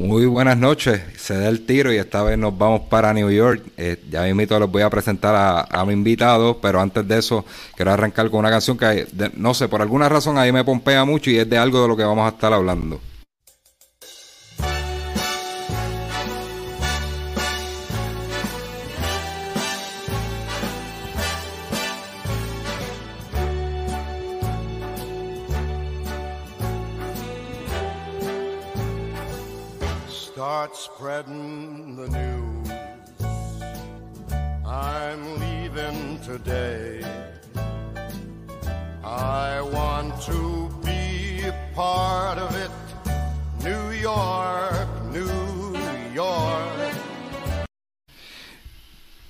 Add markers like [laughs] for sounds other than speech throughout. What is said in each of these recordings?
Muy buenas noches, se da el tiro y esta vez nos vamos para New York. Eh, ya mismo les voy a presentar a, mi invitado, pero antes de eso quiero arrancar con una canción que no sé, por alguna razón ahí me pompea mucho y es de algo de lo que vamos a estar hablando. Spreading the news. I'm leaving today. I want to be a part of it. New York, New York.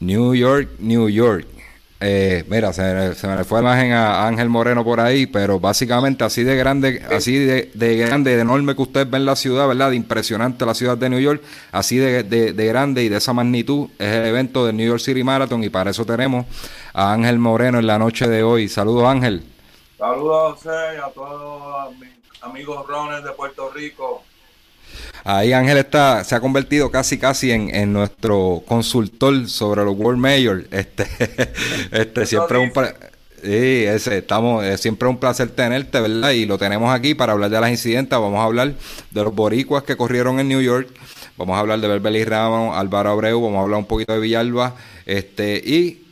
New York, New York. Eh, mira, se, me le fue la imagen a Ángel Moreno por ahí, pero básicamente así de grande, así de, grande, de enorme que ustedes ven la ciudad, ¿verdad? De impresionante la ciudad de New York, así de, de, grande y de esa magnitud es el evento del New York City Marathon y para eso tenemos a Ángel Moreno en la noche de hoy. Saludos Ángel. Saludos José, a todos mis amigos rones de Puerto Rico. Ahí Ángel está, se ha convertido casi casi en, nuestro consultor sobre los World Mayor. Este, [laughs] este siempre un sí, ese, estamos, es siempre un placer tenerte, ¿verdad? Y lo tenemos aquí para hablar de las incidentes. Vamos a hablar de los boricuas que corrieron en New York. Vamos a hablar de Berbeli Ramos, Álvaro Abreu, vamos a hablar un poquito de Villalba, este, y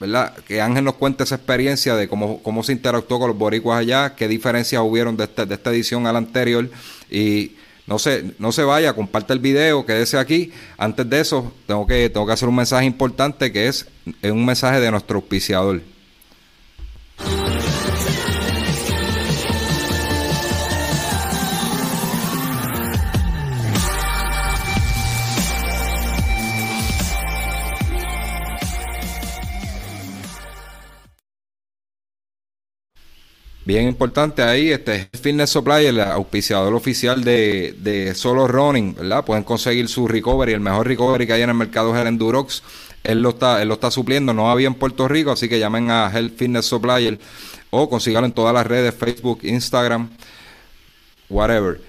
¿verdad? Que Ángel nos cuente esa experiencia de cómo, cómo se interactuó con los boricuas allá, qué diferencias hubieron de, este, de esta edición a la anterior y no se, no se vaya, comparte el video, quédese aquí. Antes de eso, tengo que, tengo que hacer un mensaje importante que es, es un mensaje de nuestro auspiciador. Bien importante ahí, este Fitness Supply, el auspiciador oficial de, Solo Running, ¿verdad? Pueden conseguir su recovery, el mejor recovery que hay en el mercado es el Endurox. Él lo está, él lo está supliendo, no había en Puerto Rico, así que llamen a Health Fitness Supplier o consíganlo en todas las redes, Facebook, Instagram, whatever.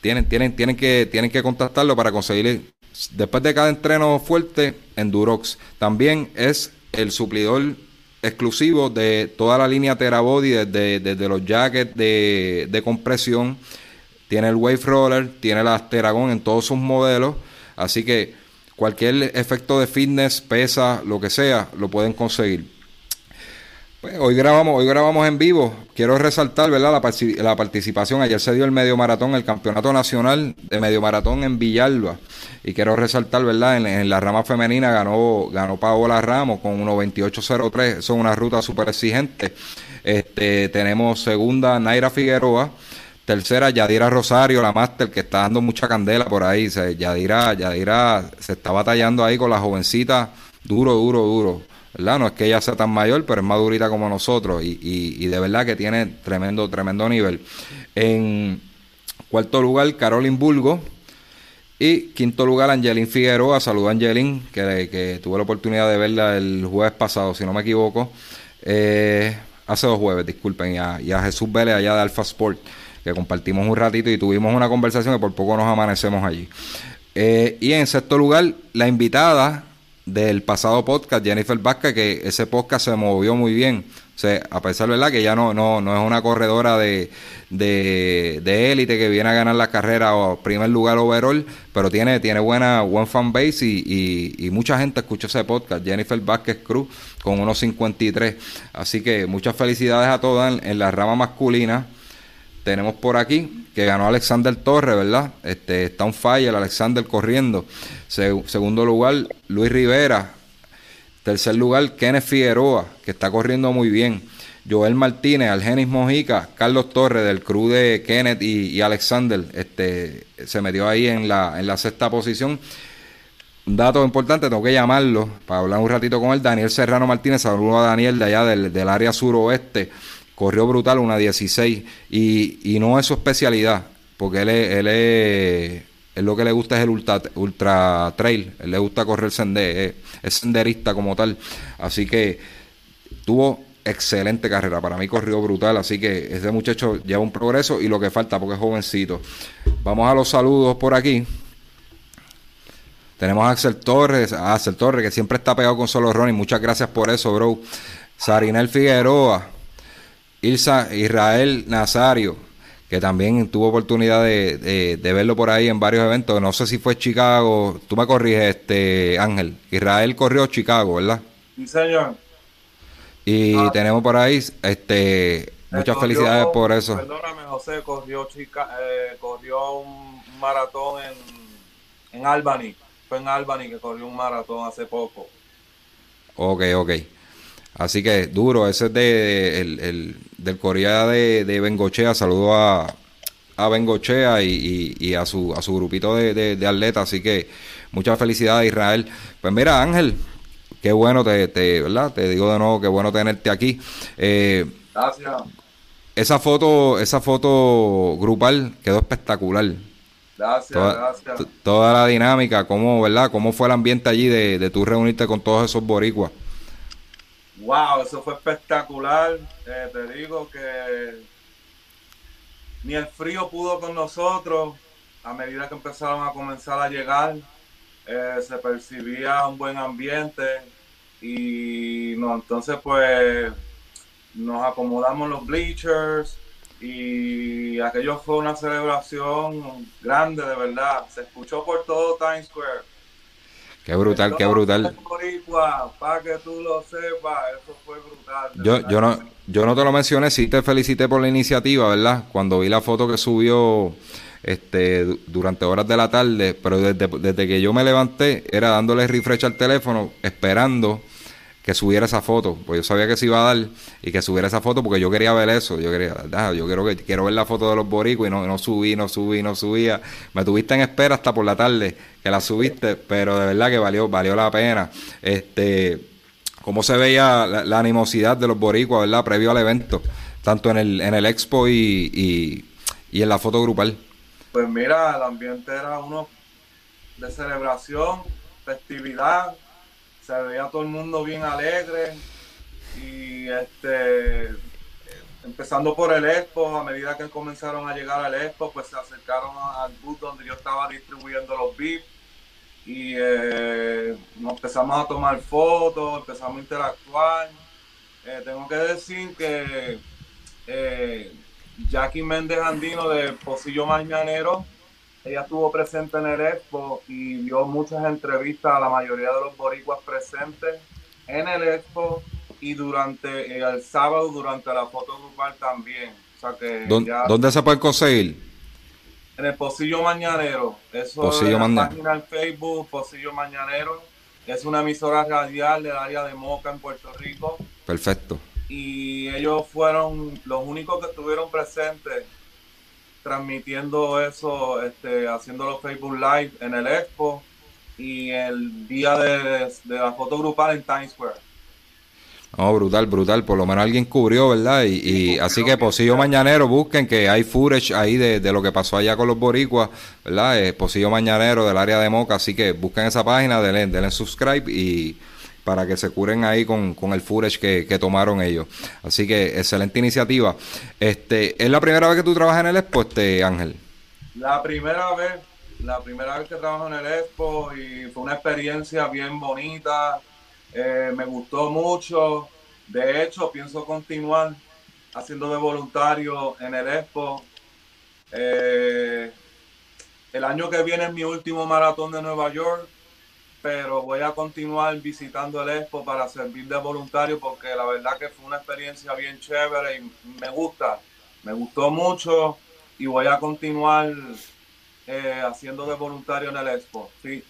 Tienen, tienen, tienen que, tienen que contactarlo para conseguir después de cada entreno fuerte, Endurox. También es el suplidor exclusivo de toda la línea Terabody, desde, desde los jackets de, de, compresión, tiene el Wave Roller, tiene las Teragon en todos sus modelos, así que cualquier efecto de fitness, pesa, lo que sea, lo pueden conseguir. Pues hoy grabamos, hoy grabamos en vivo. Quiero resaltar, ¿verdad? La, participación. Ayer se dio el medio maratón, el campeonato nacional de medio maratón en Villalba. Y quiero resaltar, ¿verdad? En, la rama femenina ganó, ganó Paola Ramos con 1.28.03. Eso es una ruta súper exigente. Este, tenemos segunda Naira Figueroa. Tercera, Yadira Rosario, la máster, que está dando mucha candela por ahí. Yadira, Yadira se está batallando ahí con la jovencita. Duro, duro, duro. No es que ella sea tan mayor, pero es madurita como nosotros y, de verdad que tiene tremendo, tremendo nivel. En cuarto lugar, Carolyn Bulgo. Y quinto lugar, Angelín Figueroa. Saludo a Angelín, que, tuve la oportunidad de verla el jueves pasado, si no me equivoco. Eh, hace dos jueves, disculpen. Y a, Jesús Vélez allá de Alfa Sport, que compartimos un ratito y tuvimos una conversación que por poco nos amanecemos allí. Eh, y en sexto lugar, la invitada del pasado podcast, Jennifer Vázquez, que ese podcast se movió muy bien. A pesar de verdad que ya no, no, no es una corredora de, de, élite que viene a ganar la carrera o primer lugar overall, pero tiene, tiene buena buen fan base y, y, mucha gente escuchó ese podcast, Jennifer Vázquez Cruz, con unos 53. Así que muchas felicidades a todas en la rama masculina tenemos por aquí que ganó Alexander Torres, ¿verdad? Este, está un fire, Alexander corriendo. segundo lugar, Luis Rivera. Tercer lugar, Kenneth Figueroa, que está corriendo muy bien. Joel Martínez, Algenis Mojica, Carlos Torres del crew de Kenneth y, Alexander, este, se metió ahí en la, en la sexta posición. Dato importante, tengo que llamarlo para hablar un ratito con él. Daniel Serrano Martínez, saludo a Daniel de allá del, del área suroeste. Corrió brutal, una 16. Y, y no es su especialidad, porque él es, él es, lo que le gusta es el ultra, ultra trail. Él le gusta correr sender, es senderista como tal. Así que tuvo excelente carrera. Para mí corrió brutal, así que ese muchacho lleva un progreso y lo que falta porque es jovencito. Vamos a los saludos por aquí. Tenemos a Axel Torres, Axel Torres que siempre está pegado con Solo Ronnie. Muchas gracias por eso, bro. Sarinel Figueroa, Ilsa Israel Nazario, que también tuvo oportunidad de, verlo por ahí en varios eventos. No sé si fue Chicago. Tú me corriges, este Ángel. Israel corrió Chicago, ¿verdad? Sí, señor. Y ah. tenemos por ahí, este, muchas felicidades por eso. Perdóname, José, corrió, chica, eh, corrió un maratón en, en Albany. Fue en Albany que corrió un maratón hace poco. Ok, ok. Así que duro, ese es de, el, del Corea de, de Bengochea. Saludo a, a Bengochea y, y, a, su, a su grupito de, de, atletas. Así que muchas felicidades, Israel. Pues mira, Ángel, qué bueno, te, te, ¿verdad? te digo de nuevo, qué bueno tenerte aquí. Eh, Gracias. Esa foto, esa foto grupal quedó espectacular. Gracias, toda, gracias. Toda la dinámica, cómo, ¿verdad? ¿Cómo fue el ambiente allí de, de tú reunirte con todos esos boricuas? Wow, eso fue espectacular. Eh, te digo que ni el frío pudo con nosotros. A medida que empezaron a comenzar a llegar, eh, se percibía un buen ambiente y no, entonces pues nos acomodamos los bleachers y aquello fue una celebración grande de verdad. Se escuchó por todo Times Square. Qué brutal, qué brutal. Para que tú lo sepas, eso fue brutal. Yo, yo, no, yo no te lo mencioné, sí te felicité por la iniciativa, ¿verdad? Cuando vi la foto que subió este, durante horas de la tarde, pero desde, que yo me levanté era dándole refresh al teléfono, esperando que subiera esa foto, pues yo sabía que se iba a dar y que subiera esa foto porque yo quería ver eso, yo quería, yo quiero que quiero ver la foto de los boricos y no, subí, no subí, no subía, me tuviste en espera hasta por la tarde que la subiste, pero de verdad que valió, valió la pena, este, cómo se veía la, animosidad de los boricuas, verdad, previo al evento, tanto en el, en el expo y, y en la foto grupal. Pues mira, el ambiente era uno de celebración, festividad, se veía todo el mundo bien alegre y este empezando por el expo, a medida que comenzaron a llegar al expo, pues se acercaron al bus donde yo estaba distribuyendo los VIP y eh, nos empezamos a tomar fotos, empezamos a interactuar. Eh, tengo que decir que eh, Jackie Méndez Andino de Pocillo Mañanero. Ella estuvo presente en el Expo y dio muchas entrevistas a la mayoría de los boricuas presentes en el Expo y durante el sábado durante la foto grupal también. O sea que ¿Dónde, se puede conseguir? En el Pocillo Mañanero. Eso es la página en Facebook, Pocillo Mañanero. Es una emisora radial del área de Moca en Puerto Rico. Perfecto y ellos fueron los únicos que estuvieron presentes transmitiendo eso, este, haciendo los Facebook Live en el Expo y el día de, la foto grupal en Times Square. No, brutal, brutal. Por lo menos alguien cubrió, ¿verdad? Y, así que Posillo Mañanero, busquen que hay footage ahí de, lo que pasó allá con los boricuas, ¿verdad? Eh, Posillo Mañanero del área de Moca. Así que busquen esa página, denle, denle subscribe y para que se curen ahí con, el footage que, tomaron ellos. Así que excelente iniciativa. Este, ¿Es la primera vez que tú trabajas en el Expo, este, Ángel? La primera vez, la primera vez que trabajo en el Expo y fue una experiencia bien bonita, eh, me gustó mucho. De hecho, pienso continuar haciendo de voluntario en el Expo. Eh, el año que viene es mi último maratón de Nueva York pero voy a continuar visitando el Expo para servir de voluntario porque la verdad que fue una experiencia bien chévere y me gusta, me gustó mucho y voy a continuar eh, haciendo de voluntario en el Expo. Sí.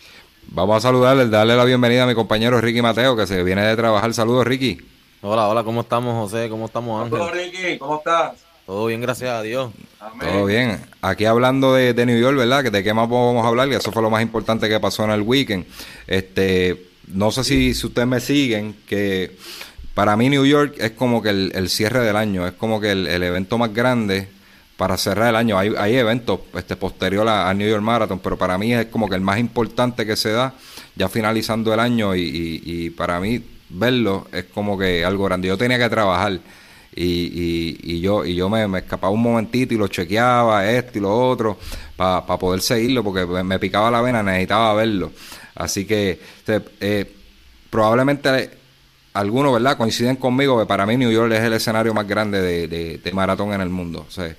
Vamos a saludarle, darle la bienvenida a mi compañero Ricky Mateo que se viene de trabajar. Saludos Ricky. Hola, hola, ¿cómo estamos, José? ¿Cómo estamos, Ángel? Hola, Ricky, ¿cómo estás? Todo bien, gracias a Dios. Amén. Todo bien. Aquí hablando de, de New York, ¿verdad? Que de qué más vamos a hablar, y eso fue lo más importante que pasó en el weekend. Este, no sé si, si ustedes me siguen, que para mí New York es como que el, el cierre del año, es como que el, el evento más grande para cerrar el año. Hay, hay eventos este, posterior a, a New York Marathon, pero para mí es como que el más importante que se da ya finalizando el año y, y- y para mí verlo es como que algo grande. Yo tenía que trabajar y, y, yo y yo me, escapaba un momentito y lo chequeaba, esto y lo otro, para poder seguirlo, porque me, picaba la vena, necesitaba verlo. Así que se- eh, probablemente algunos, ¿verdad? Coinciden conmigo que para mí New York es el escenario más grande de, maratón en el mundo. O sea,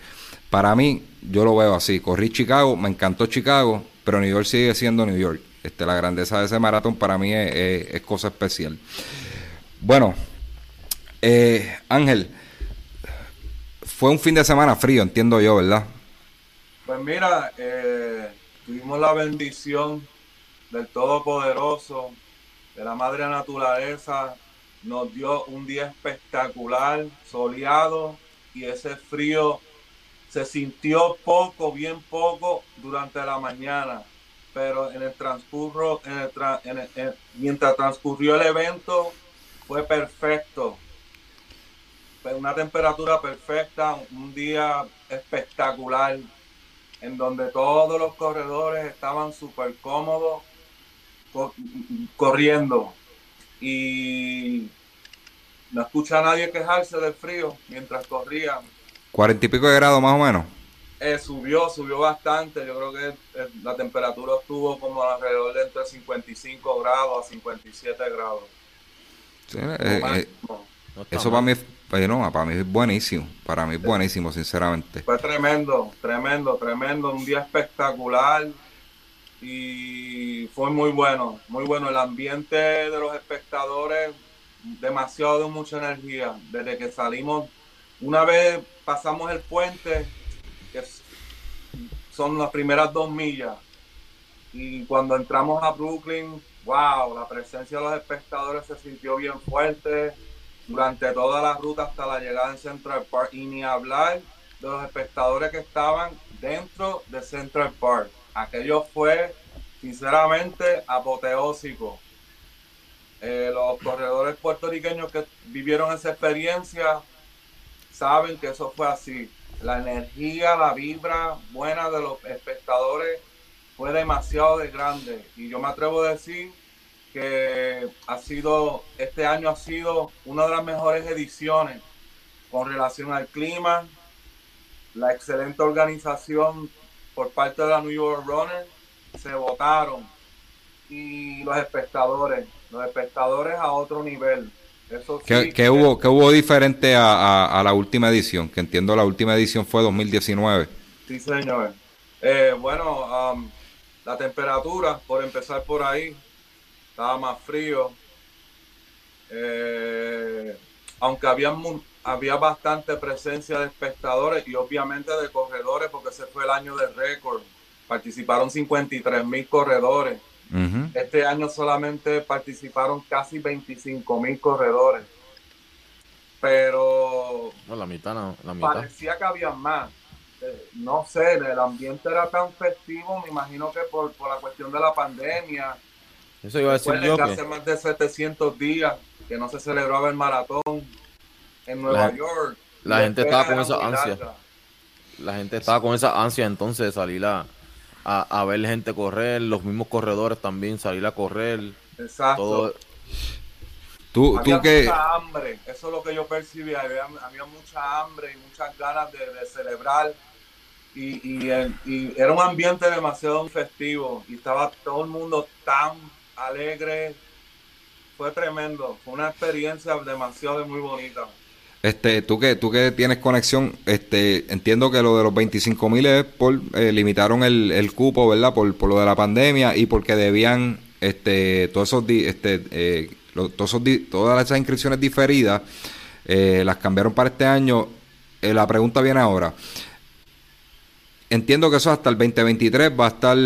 para mí, yo lo veo así. Corrí Chicago, me encantó Chicago, pero New York sigue siendo New York. Este, la grandeza de ese maratón para mí es cosa especial. Bueno, eh, Ángel, fue un fin de semana frío, entiendo yo, ¿verdad? Pues mira, eh, tuvimos la bendición del Todopoderoso, de la Madre Naturaleza, nos dio un día espectacular, soleado, y ese frío se sintió poco, bien poco durante la mañana, pero en el transcurso, en el tra- en el- en- mientras transcurrió el evento, fue perfecto. Fue una temperatura perfecta, un día espectacular, en donde todos los corredores estaban súper cómodos co- corriendo. Y no escucha a nadie quejarse del frío mientras corrían. Cuarenta y pico de grados más o menos. Eh, subió, subió bastante. Yo creo que eh, la temperatura estuvo como alrededor de entre 55 grados a 57 grados. Sí, eh, eh, eso para mí, para mí es buenísimo. Para mí es buenísimo, sinceramente. Fue tremendo, tremendo, tremendo, un día espectacular y fue muy bueno, muy bueno. El ambiente de los espectadores, demasiado de mucha energía. Desde que salimos, una vez pasamos el puente, que son las primeras dos millas, y cuando entramos a Brooklyn, wow, la presencia de los espectadores se sintió bien fuerte durante toda la ruta hasta la llegada en Central Park y ni hablar de los espectadores que estaban dentro de Central Park. Aquello fue sinceramente apoteósico. Eh, los corredores puertorriqueños que vivieron esa experiencia saben que eso fue así. La energía, la vibra buena de los espectadores fue demasiado de grande. Y yo me atrevo a decir que ha sido, este año ha sido una de las mejores ediciones con relación al clima, la excelente organización por parte de la New York Runner, se votaron y los espectadores, los espectadores a otro nivel. Eso ¿Qué, sí, qué hubo, qué hubo diferente a, a- a la última edición? Que entiendo la última edición fue 2019. Sí, señor. Eh, bueno, um, la temperatura, por empezar por ahí, estaba más frío. Eh, aunque había, había bastante presencia de espectadores y obviamente de corredores, porque ese fue el año de récord. Participaron 53 mil corredores. Este año solamente participaron casi 25 mil corredores. Pero No, la mitad, no, la mitad. parecía que había más. Eh, no sé, el ambiente era tan festivo, me imagino que por, por la cuestión de la pandemia. Eso iba a decir yo que hace más de 700 días que no se celebraba el maratón en Nueva La- York. la gente estaba con esa ansia. larga. la gente estaba con esa ansia entonces de salir a, a, a ver gente correr, los mismos corredores también salir a correr, Exacto. todo. Tú, había tú que... mucha hambre, eso es lo que yo percibí, había, había mucha hambre y muchas ganas de, de celebrar y, y, el- y era un ambiente demasiado festivo y estaba todo el mundo tan alegre, fue tremendo, fue una experiencia demasiado muy bonita. Este, tú que, tú que tienes conexión, este, entiendo que lo de los 25 mil es por, eh, limitaron el, el cupo, ¿verdad? Por, por lo de la pandemia y porque debían, este, todos esos, di- este, eh, todos di- todas esas inscripciones diferidas, eh, las cambiaron para este año. Eh, la pregunta viene ahora. Entiendo que eso hasta el 2023 va a estar,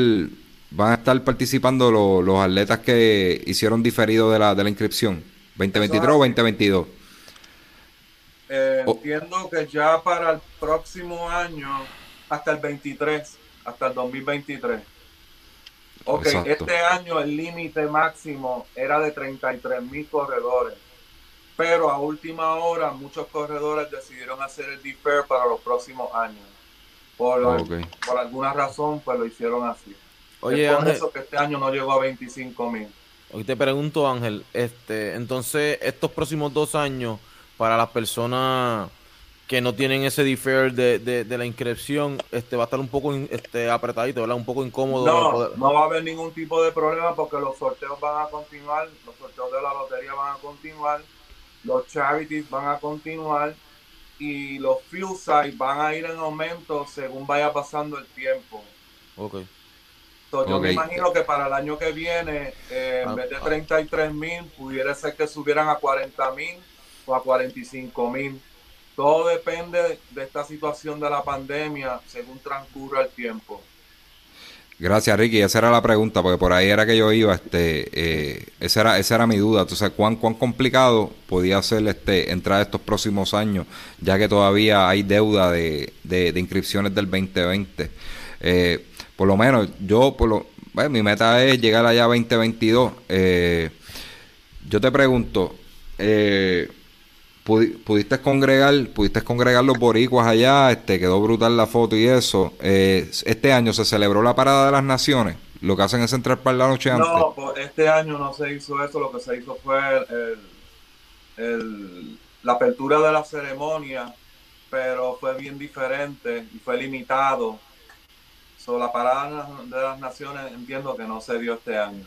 van a estar participando lo- los atletas que hicieron diferido de la, de la inscripción. 2023 o así. 2022. Eh, Oh. Entiendo que ya para el próximo año, hasta el 23, hasta el 2023. Ok, Exacto. este año el límite máximo era de 33 mil corredores, pero a última hora muchos corredores decidieron hacer el defer para los próximos años. Por alguna razón, pues lo hicieron así. Oye, es por Ángel, eso que este año no llegó a 25 mil. hoy te pregunto, Ángel, este, entonces, estos próximos dos años, para las personas que no tienen ese defer de, de, de la inscripción, este, va a estar un poco este, apretadito, ¿verdad? Un poco incómodo. No, poder- no va a haber ningún tipo de problema porque los sorteos van a continuar, los sorteos de la lotería van a continuar, los charities van a continuar y los fuel sites van a ir en aumento según vaya pasando el tiempo. Ok. So, yo me imagino que para el año que viene, eh, Ah, en vez de ah. 33 mil, pudiera ser que subieran a 40 mil o a 45 mil. Todo depende de esta situación de la pandemia según transcurra el tiempo. Gracias, Ricky. Esa era la pregunta, porque por ahí era que yo iba. Este, eh, esa era, esa era mi duda. Entonces, ¿cuán, cuán complicado podía ser este entrar estos próximos años, ya que todavía hay deuda de, de, de inscripciones del 2020? Eh, por lo menos, yo, por lo, bueno, mi meta es llegar allá a 2022. Eh, yo te pregunto, eh, pudi- pudiste congregar, pudiste congregar los boricuas allá, este, quedó brutal la foto y eso. Eh, este año se celebró la parada de las naciones. Lo que hacen es entrar para la noche antes. No, pues, este año no se hizo eso, lo que se hizo fue el- la apertura de la ceremonia, pero fue bien diferente y fue limitado. So, la parada de las naciones entiendo que no se dio este año.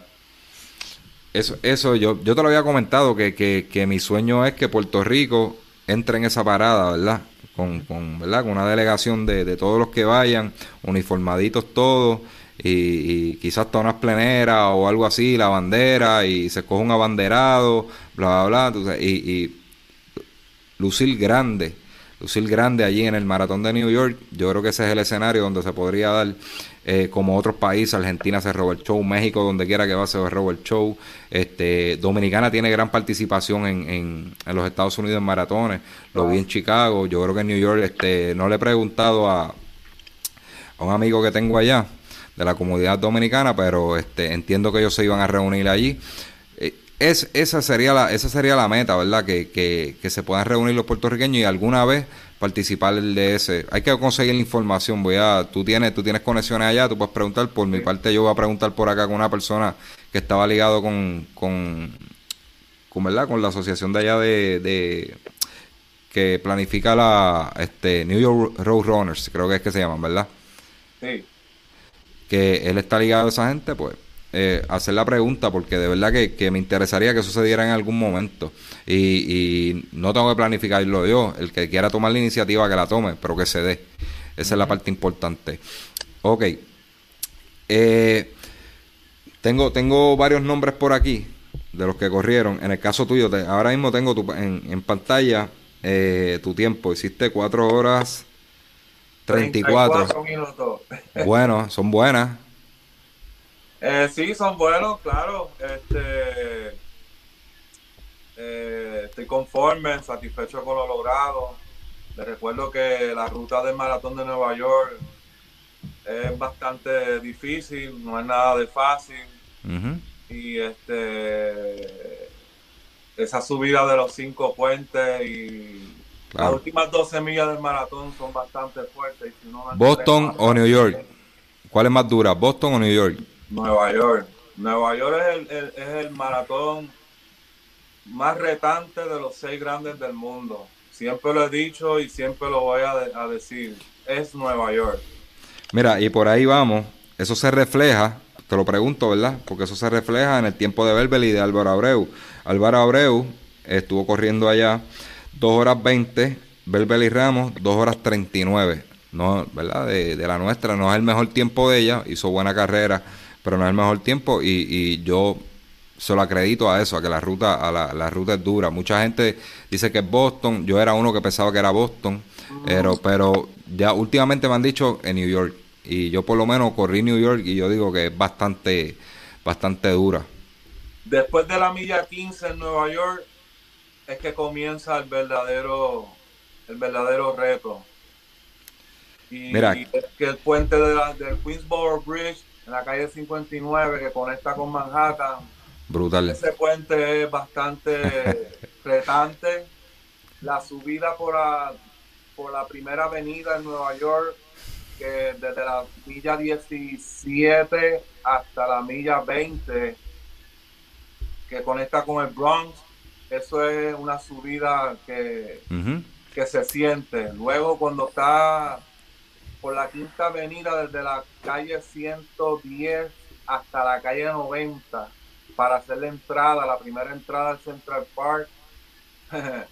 Eso, eso yo, yo te lo había comentado, que, que, que mi sueño es que Puerto Rico entre en esa parada, ¿verdad? Con, con, ¿verdad? con una delegación de, de todos los que vayan, uniformaditos todos, y, y quizás hasta unas pleneras o algo así, la bandera, y se coge un abanderado, bla, bla, bla, y, y lucir grande, lucir grande allí en el maratón de New York. Yo creo que ese es el escenario donde se podría dar, eh, como otros países, Argentina se roba show, México donde quiera que va se roba el show, este, Dominicana tiene gran participación en, en, en los Estados Unidos en maratones, lo vi en Chicago, yo creo que en New York, este, no le he preguntado a, a un amigo que tengo allá de la comunidad dominicana, pero este, entiendo que ellos se iban a reunir allí. Es, esa sería la esa sería la meta, ¿verdad? Que, que, que se puedan reunir los puertorriqueños y alguna vez participar de ese. Hay que conseguir la información. Voy a, tú tienes tú tienes conexiones allá, tú puedes preguntar. Por mi parte, yo voy a preguntar por acá con una persona que estaba ligado con, con, con ¿verdad? Con la asociación de allá de, de que planifica la este New York Road Runners, creo que es que se llaman, ¿verdad? Sí. que él está ligado a esa gente, pues eh, hacer la pregunta, porque de verdad que, que me interesaría que sucediera en algún momento. Y, y no tengo que planificarlo yo. El que quiera tomar la iniciativa, que la tome, pero que se dé. Esa es la parte importante. Ok. Eh, tengo, tengo varios nombres por aquí de los que corrieron. En el caso tuyo, te- ahora mismo tengo tu- en, en pantalla eh, tu tiempo. Hiciste 4 horas 34. 34 minutos. Bueno, son buenas. Eh, sí, son buenos, claro. Este, eh, estoy conforme, satisfecho con lo logrado. Les recuerdo que la ruta del maratón de Nueva York es bastante difícil, no es nada de fácil. Y este, esa subida de los cinco puentes y Claro. las últimas 12 millas del maratón son bastante fuertes. si no ¿Boston o New York? ¿Cuál es más dura, Boston o New York? Nueva York. Nueva York es el, es el maratón más retante de los seis grandes del mundo. Siempre lo he dicho y siempre lo voy a, a decir. Es Nueva York. Mira, y por ahí vamos. Eso se refleja, te lo pregunto, ¿verdad? Porque eso se refleja en el tiempo de Berbel y de Álvaro Abreu. Álvaro Abreu estuvo corriendo allá 2 horas 20, Berbel y Ramos 2 horas 39. No, ¿verdad? De, de la nuestra, no es el mejor tiempo de ella, hizo buena carrera, pero no es el mejor tiempo y, y yo se lo acredito a eso, a que la ruta, a la, la ruta es dura. Mucha gente dice que es Boston, yo era uno que pensaba que era Boston, pero, pero ya últimamente me han dicho en New York. Y yo por lo menos corrí New York y yo digo que es bastante, bastante dura. Después de la milla 15 en Nueva York, es que comienza el verdadero el verdadero reto. Y, Mira. es que el puente de la- del Queensboro Bridge en la calle 59 que conecta con Manhattan, Brutal. ese puente es bastante [laughs] retante. La subida por la, por la primera avenida en Nueva York, que desde la milla 17 hasta la milla 20, que conecta con el Bronx, eso es una subida que, que se siente. Luego cuando está por la quinta avenida desde la calle 110 hasta la calle 90 para hacer la entrada, la primera entrada al Central Park. [laughs]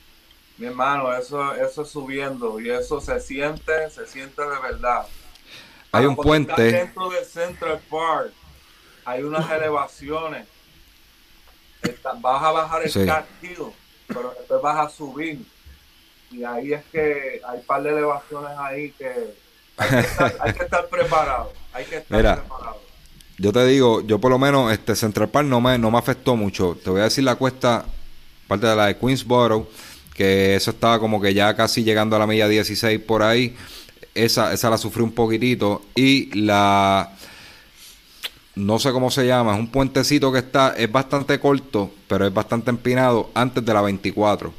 Mi hermano, eso, eso es subiendo y eso se siente, se siente de verdad. Hay un puente. Dentro del Central Park hay unas [laughs] elevaciones. Vas a bajar el Sí. Cat Hill, pero después vas a subir. Y ahí es que hay un par de elevaciones ahí que hay que estar, hay que estar preparado. Hay que estar Mira. preparado. Yo te digo, yo por lo menos este Central Park no me, no me afectó mucho. Te voy a decir la cuesta, parte de la de Queensboro, que eso estaba como que ya casi llegando a la milla 16 por ahí. Esa, esa la sufrí un poquitito. Y la, no sé cómo se llama, es un puentecito que está, es bastante corto, pero es bastante empinado antes de la 24.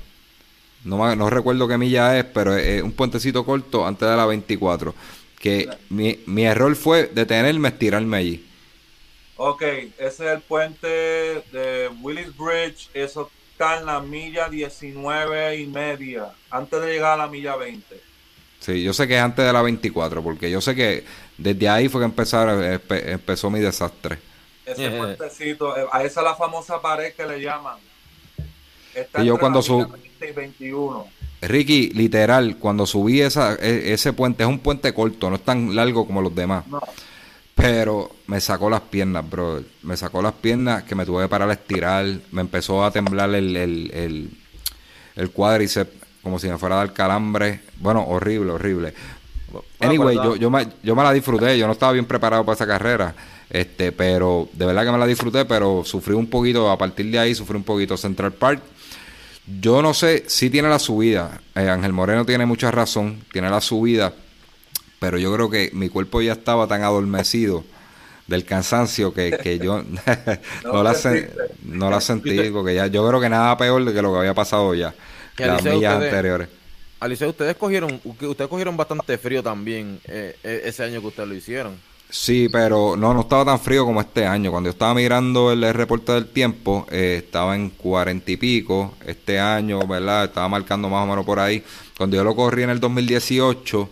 No, me- no recuerdo qué milla es, pero es, es un puentecito corto antes de la 24. Que mi, mi error fue detenerme, estirarme allí. Ok, ese es el puente de Willis Bridge. Eso está en la milla 19 y media, antes de llegar a la milla 20. Sí, yo sé que es antes de la 24, porque yo sé que desde ahí fue que empezaron, empe- empezó mi desastre. Ese Eh. puentecito, eh, a esa es la famosa pared que le llaman. Está Y yo entre cuando la milla sub- 20 y 21. Ricky, literal, cuando subí esa, e- ese puente, es un puente corto, no es tan largo como los demás. No, Pero me sacó las piernas, bro. Me sacó las piernas que me tuve que parar a estirar. Me empezó a temblar el, el, el, el cuádriceps como si me fuera a dar calambre. Bueno, horrible, horrible. Anyway, yo, yo, me, yo me la disfruté. Yo no estaba bien preparado para esa carrera. Este, pero de verdad que me la disfruté, pero sufrí un poquito. A partir de ahí sufrí un poquito Central Park. Yo no sé si tiene la subida. Eh, Ángel Moreno tiene mucha razón. Tiene la subida pero yo creo que mi cuerpo ya estaba tan adormecido del cansancio que, que yo [laughs] no, No la sen- no la sentí porque ya yo creo que nada peor de que lo que había pasado ya las millas ustedes- anteriores Alicia, ustedes cogieron, ustedes cogieron bastante frío también eh, eh, ese año que ustedes lo hicieron. Sí pero no no estaba tan frío como este año. Cuando yo estaba mirando el, reporte del tiempo eh, estaba en cuarenta y pico. Este año verdad estaba marcando más o menos por ahí. Cuando yo lo corrí en el 2018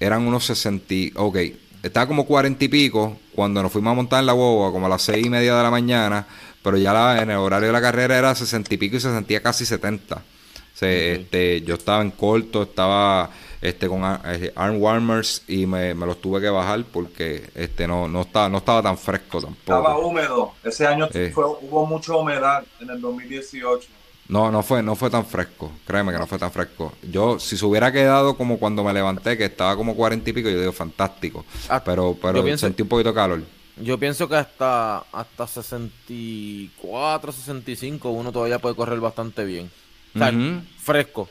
eran unos 60, y- ok, estaba como cuarenta y pico cuando nos fuimos a montar en la guagua, como a las seis y media de la mañana, pero ya la- en el horario de la carrera era sesenta y pico y se sentía casi 70. O sea, este, yo estaba en corto, estaba este con eh, arm warmers y me, me los tuve que bajar porque este no, no estaba, no estaba tan fresco estaba tampoco. húmedo. Ese año Eh. fue- hubo mucha humedad en el 2018. No, no fue, no fue tan fresco, créeme que no fue tan fresco. Yo, si se hubiera quedado como cuando me levanté, que estaba como cuarenta y pico, yo digo fantástico. Ah, Pero, pero pienso- sentí un poquito de calor. Yo pienso que hasta, hasta 64, 65 uno todavía puede correr bastante bien. O sea, fresco.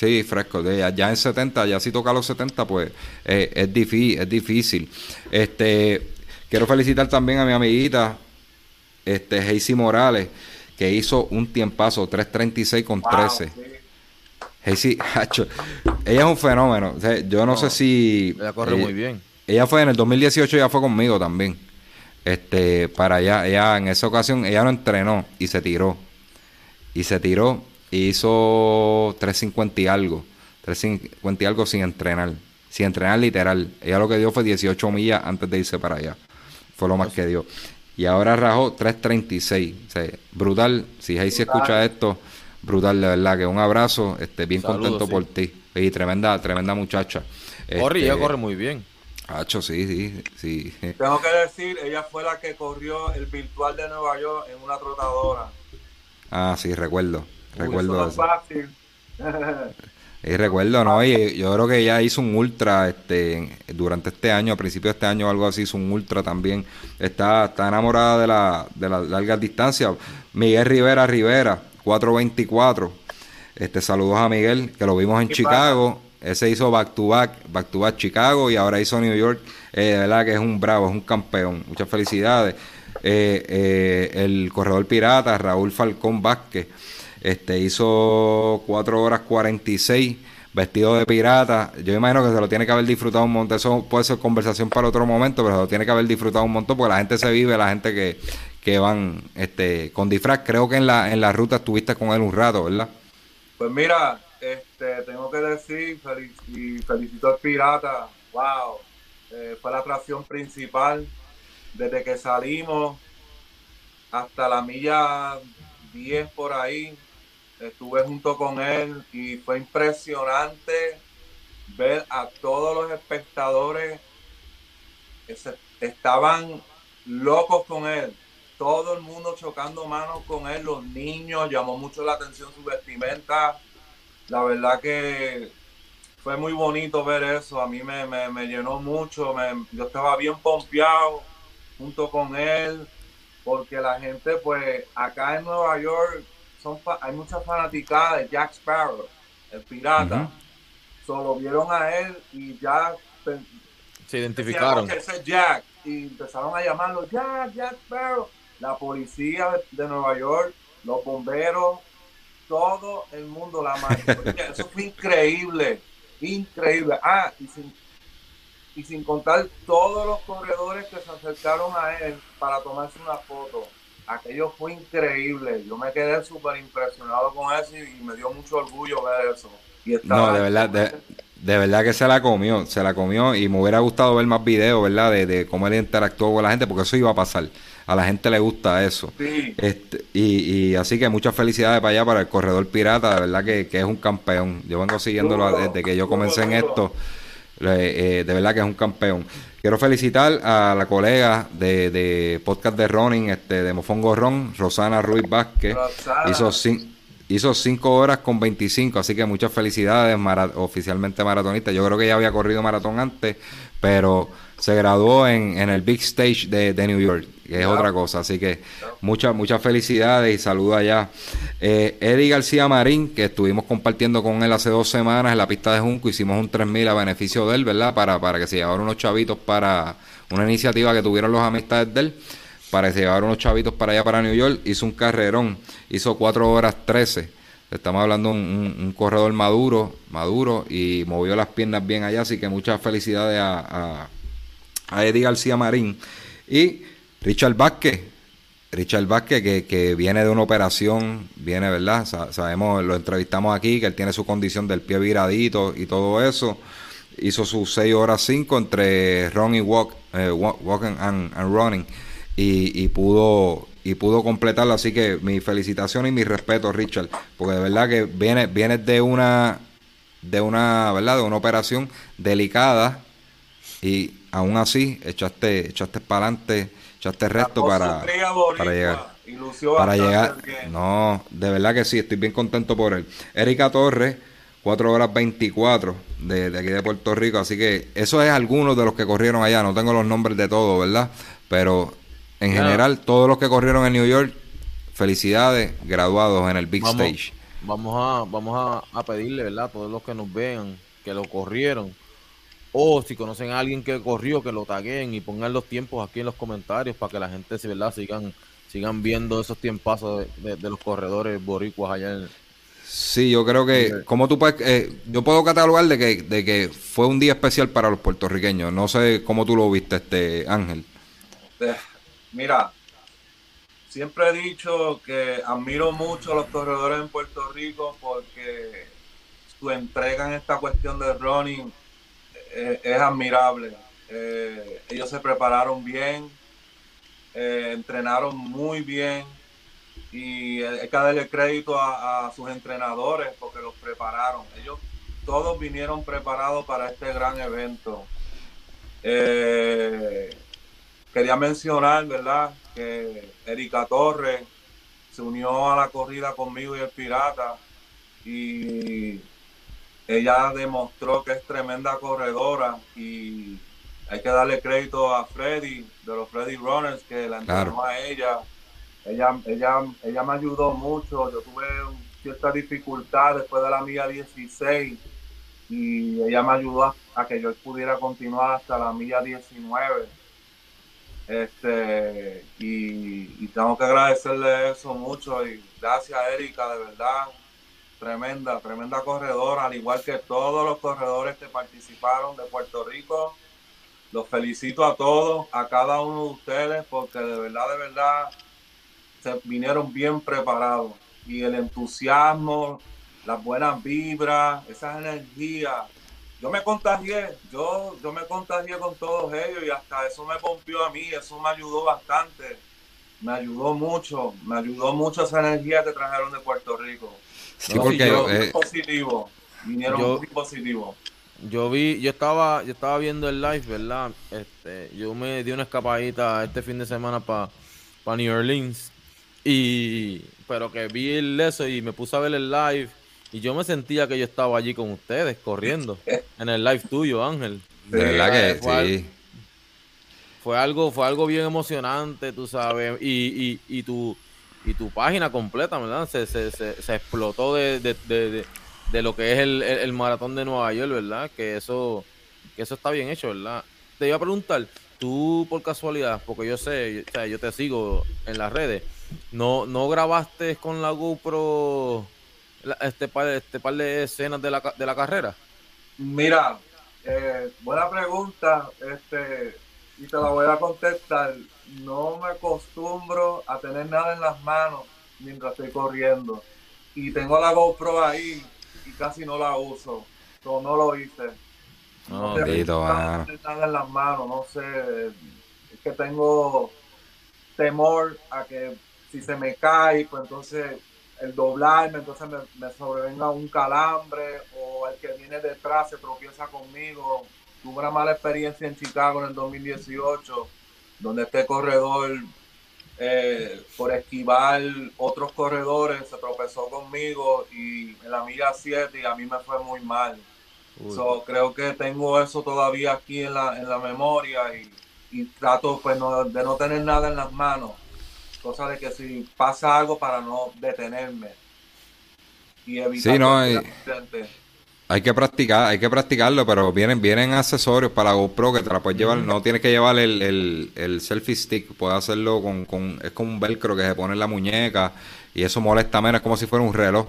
Sí, fresco. De, ya en 70, ya si toca los 70, pues eh, es, difícil, es difícil. Este, quiero felicitar también a mi amiguita, este, Heisy Morales, que hizo un tiempazo, 3.36 con Wow, 13. sí. Heisy, hacho, ella es un fenómeno. O sea, yo no, sé si... Ella corre muy bien. Ella fue en el 2018, ella fue conmigo también. Este, para allá, ella en esa ocasión, ella no entrenó y se tiró. Y se tiró y hizo 350 y algo. 350 y algo sin entrenar. Sin entrenar literal. Ella lo que dio fue 18 millas antes de irse para allá. Fue lo más que dio. Y ahora rajó 336. O sea, brutal. Si Heisy Brutal. escucha esto, brutal de verdad. Que un abrazo. Este, bien Saludos, contento sí. por ti. Y tremenda, tremenda muchacha. Corre, ella Este, corre muy bien. Hacho, sí, sí, sí. Tengo que decir, ella fue la que corrió el virtual de Nueva York en una trotadora. Ah, sí, recuerdo. Recuerdo eso. [laughs] Y recuerdo, ¿no? Y yo creo que ella hizo un ultra este, durante este año, a principios de este año o algo así, hizo un ultra también. Está, está enamorada de la, de las largas distancias. Miguel Rivera Rivera, 424. Este, saludos a Miguel, que lo vimos en Chicago. Ese hizo back to back, back to back Chicago y ahora hizo New York. Eh, de verdad que es un bravo, es un campeón. Muchas felicidades. Eh, eh, el corredor pirata, Raúl Falcón Vázquez, este, hizo 4 horas 46 vestido de pirata. Yo imagino que se lo tiene que haber disfrutado un montón. Eso puede ser conversación para otro momento, pero se lo tiene que haber disfrutado un montón porque la gente se vive, la gente que, que van este, con disfraz. Creo que en la, en la ruta estuviste con él un rato, ¿verdad? Pues mira, este, tengo que decir y felicito al pirata. Wow, eh, fue la atracción principal desde que salimos hasta la milla 10 por ahí estuve junto con él y fue impresionante ver a todos los espectadores que estaban locos con él. Todo el mundo chocando manos con él, los niños, llamó mucho la atención su vestimenta. La verdad que fue muy bonito ver eso, a mí me, llenó mucho, yo estaba bien pompeado junto con él, porque la gente pues acá en Nueva York hay muchas fanaticadas de Jack Sparrow, el pirata. Solo vieron a él y ya se identificaron. Que ese Jack y empezaron a llamarlo Jack, Jack Sparrow. La policía de Nueva York, los bomberos, todo el mundo, la mayoría. [laughs] Eso fue increíble, increíble. Ah, y sin, y sin contar todos los corredores que se acercaron a él para tomarse una foto aquello fue increíble. Yo me quedé súper impresionado con eso y, me dio mucho orgullo ver eso. no, de verdad, de, verdad que se la comió, se la comió y me hubiera gustado ver más videos, ¿verdad? De, cómo él interactuó con la gente, porque eso iba a pasar. A la gente le gusta eso. Este, y, así que muchas felicidades para allá, para el corredor pirata, de verdad que, es un campeón. Yo vengo siguiéndolo desde que yo comencé en esto. Eh, de verdad que es un campeón. Quiero felicitar a la colega de, podcast de running, este, de Mofongo Ron, Rosana Ruiz Vázquez. Hizo, hizo 5 horas con 25, así que muchas felicidades, oficialmente maratonista. Yo creo que ya había corrido maratón antes, pero se graduó en, el Big Stage de, de New York que es otra cosa. Así que muchas, muchas felicidades y saludos allá. Eh, Eddie García Marín, que estuvimos compartiendo con él hace dos semanas en la pista de Junco, hicimos un 3000 a beneficio de él, ¿verdad? Para, para que se llevaran unos chavitos para una iniciativa que tuvieron los amistades de él, para que se llevaran unos chavitos para allá, para New York. Hizo un carrerón, hizo 4 horas 13. Estamos hablando de un, corredor maduro, maduro y movió las piernas bien allá, así que muchas felicidades a, a, a Eddie García Marín. Y Richard Vázquez, Richard Vázquez que, que, viene de una operación, viene, ¿verdad? sabemos, lo entrevistamos aquí, que él tiene su condición del pie viradito y todo eso. Hizo sus 6 horas 5 entre run y walk, eh, walking and, running y, pudo y pudo completarlo. Así que mi felicitación y mi respeto, Richard, porque de verdad que viene, viene de una de una, ¿verdad? De una operación delicada y aún así echaste, echaste para adelante echaste resto para, para llegar. Para llegar. No, de verdad que sí, estoy bien contento por él. Erika Torres, 4 horas 24 de, de, aquí de Puerto Rico. Así que eso es algunos de los que corrieron allá. No tengo los nombres de todos, ¿verdad? Pero en general, todos los que corrieron en New York, felicidades, graduados en el Big Stage. Vamos a, vamos a, a pedirle, ¿verdad? A todos los que nos vean, que lo corrieron o si conocen a alguien que corrió, que lo taguen y pongan los tiempos aquí en los comentarios para que la gente ¿verdad? sigan sigan viendo esos tiempazos de, los corredores boricuas allá en, Sí, yo creo que, como tú puedes, eh, yo puedo catalogar de que, de que fue un día especial para los puertorriqueños. No sé cómo tú lo viste, este Ángel. Eh, mira, siempre he dicho que admiro mucho a los corredores en Puerto Rico porque su entrega en esta cuestión de running eh, es admirable. Eh, ellos se prepararon bien, eh, entrenaron muy bien y hay que darle crédito a, sus entrenadores porque los prepararon. Ellos todos vinieron preparados para este gran evento. quería mencionar, ¿verdad? Que Erika Torres se unió a la corrida conmigo y el Pirata y ella demostró que es tremenda corredora y hay que darle crédito a Freddy, de los Freddy Runners, que la entrenó a ella. Ella, ella. ella me ayudó mucho. Yo tuve cierta dificultad después de la milla 16 y ella me ayudó a, que yo pudiera continuar hasta la milla 19. Este, y, y, tengo que agradecerle eso mucho y gracias Erika, de verdad, tremenda, tremenda corredora, al igual que todos los corredores que participaron de Puerto Rico. Los felicito a todos, a cada uno de ustedes, porque de verdad, de verdad, se vinieron bien preparados. Y el entusiasmo, las buenas vibras, esas energías. Yo me contagié, yo, yo me contagié con todos ellos y hasta eso me pompió a mí, eso me ayudó bastante, me ayudó mucho, me ayudó mucho esa energía que trajeron de Puerto Rico. Sí, porque yo, eh, positivo, vinieron muy positivos. Yo vi, yo estaba, yo estaba viendo el live, ¿verdad? Este, yo me di una escapadita este fin de semana para pa New Orleans y pero que vi el eso y me puse a ver el live y yo me sentía que yo estaba allí con ustedes corriendo en el live tuyo, Ángel. De verdad que fue sí. fue algo, fue algo bien emocionante, tú sabes, y, y, y tu y tu página completa, ¿verdad? Se, se, se, explotó de, de, de, de, lo que es el, el, maratón de Nueva York, ¿verdad? Que eso, que eso está bien hecho, ¿verdad? Te iba a preguntar, tú por casualidad, porque yo sé, o sea, yo te sigo en las redes, ¿no, no grabaste con la GoPro este par, este par de escenas de la, de la carrera? Mira, eh, buena pregunta, este, y te la voy a contestar no me acostumbro a tener nada en las manos mientras estoy corriendo. Y tengo la GoPro ahí y casi no la uso. No, no lo hice. No, no tengo nada en las manos, no sé. Es que tengo temor a que si se me cae, pues entonces el doblarme, entonces me, me sobrevenga un calambre o el que viene detrás se tropieza conmigo. Tuve una mala experiencia en Chicago en el 2018 donde este corredor, eh, por esquivar otros corredores, se tropezó conmigo y en la milla 7 y a mí me fue muy mal. So, creo que tengo eso todavía aquí en la, en la memoria y, trato pues de no tener nada en las manos. Cosa de que si pasa algo para no detenerme y evitar sí, no, hay que practicar, hay que practicarlo, pero vienen, vienen accesorios para la GoPro que te la puedes llevar, no tienes que llevar el, el, selfie stick, puedes hacerlo con, con, es como un velcro que se pone en la muñeca y eso molesta menos, es como si fuera un reloj.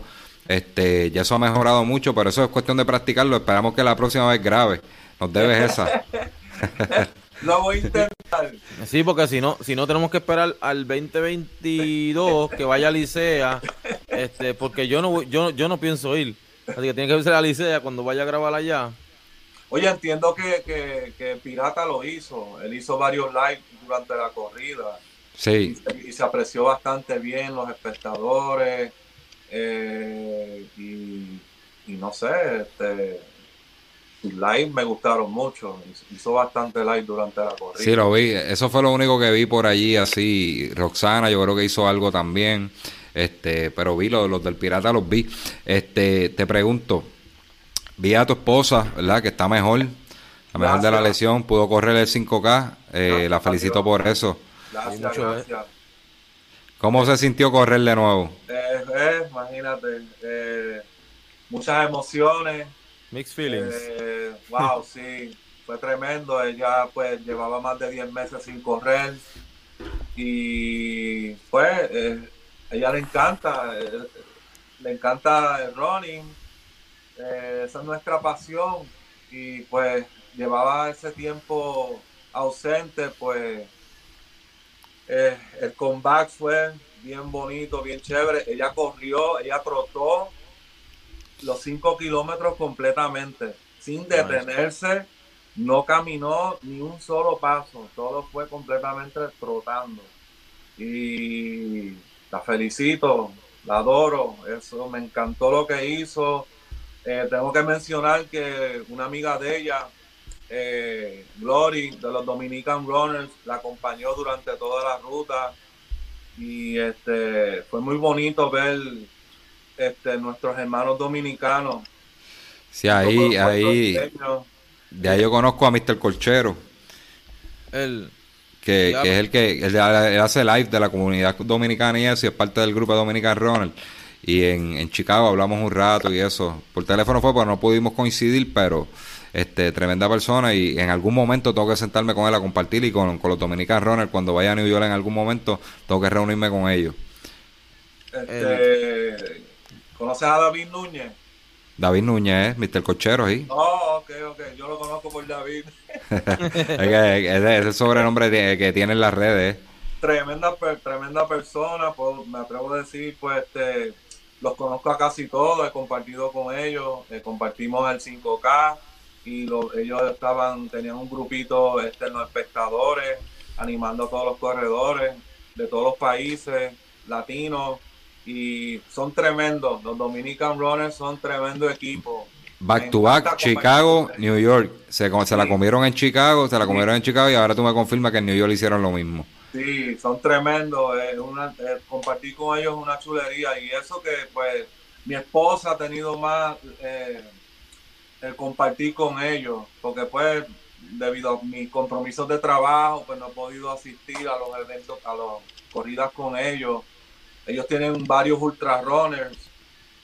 Este, ya eso ha mejorado mucho, pero eso es cuestión de practicarlo. Esperamos que la próxima vez grabe. Nos debes esa. [laughs] Lo voy a intentar. Sí, porque si no, si no tenemos que esperar al 2022 que vaya a Licea, este, porque yo no, yo, yo no pienso ir. Así que tiene que verse la Licea cuando vaya a grabar allá. Oye, entiendo que, que, Pirata lo hizo. Él hizo varios lives durante la corrida. Sí. Y, se apreció bastante bien los espectadores. Eh, y, no sé, este, sus lives me gustaron mucho. Hizo bastante live durante la corrida. Sí, lo vi. Eso fue lo único que vi por allí, así. Roxana, yo creo que hizo algo también. Este, pero vi los, los del pirata los vi. Este, te pregunto, vi a tu esposa, ¿verdad? Que está mejor, la mejor de la lesión, pudo correr el 5K, eh, la felicito por eso. Gracias, gracias. ¿Cómo se sintió correr de nuevo? Eh, eh, imagínate, muchas emociones. Mixed feelings. wow, [laughs] sí, fue tremendo. Ella pues llevaba más de 10 meses sin correr y pues ella le encanta, eh, le encanta el running, eh, esa es nuestra pasión. Y pues llevaba ese tiempo ausente, pues eh, el comeback fue bien bonito, bien chévere, ella corrió, ella trotó los cinco kilómetros completamente, sin detenerse, no caminó ni un solo paso, todo fue completamente trotando. Y la felicito, la adoro, eso me encantó lo que hizo. Eh, tengo que mencionar que una amiga de ella, eh, Glory, de los Dominican Runners, la acompañó durante toda la ruta y este fue muy bonito ver este, nuestros hermanos dominicanos. Sí, ahí, ahí, de ahí yo conozco a Mr. Colchero. El que, que es el que él, hace live de la comunidad dominicana y eso, y es parte del grupo de Dominican Runner. y en, en Chicago hablamos un rato y eso. Por teléfono fue, porque no pudimos coincidir, pero este tremenda persona y en algún momento tengo que sentarme con él a compartir y con, con los Dominican Runners cuando vaya a New York en algún momento tengo que reunirme con ellos. Este, ¿Conoces a David Núñez? David Núñez, Mr. Cochero, sí. Oh, ok, ok. Yo lo conozco por David. [laughs] es, el sobrenombre que tiene en las redes. Tremenda, tremenda persona, me atrevo a decir, pues, este, los conozco a casi todos, he compartido con ellos, eh, compartimos el 5K y ellos estaban, tenían un grupito externo de espectadores, animando a todos los corredores de todos los países latinos y son tremendos. Los Dominican Runners son tremendo equipo. Back to back, Chicago, New York. Se, se la comieron en Chicago, se la comieron en Chicago y ahora tú me confirmas que en New York hicieron lo mismo. Sí, son tremendos. una, compartir con ellos una chulería y eso que pues mi esposa ha tenido más eh, el compartir con ellos, porque pues debido a mis compromisos de trabajo, pues no he podido asistir a los eventos, a las corridas con ellos ellos tienen varios ultra runners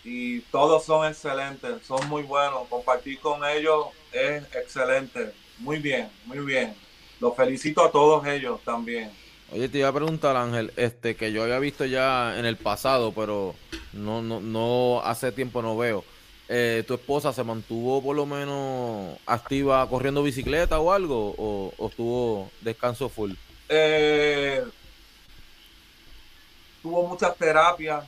y todos son excelentes, son muy buenos. Compartir con ellos es excelente. Muy bien, muy bien. Los felicito a todos ellos también. Oye, te iba a preguntar, Ángel, este, que yo había visto ya en el pasado, pero no, no, no hace tiempo no veo. Eh, ¿Tu esposa se mantuvo por lo menos activa corriendo bicicleta o algo? ¿O, o estuvo descanso full? Eh, tuvo muchas terapias,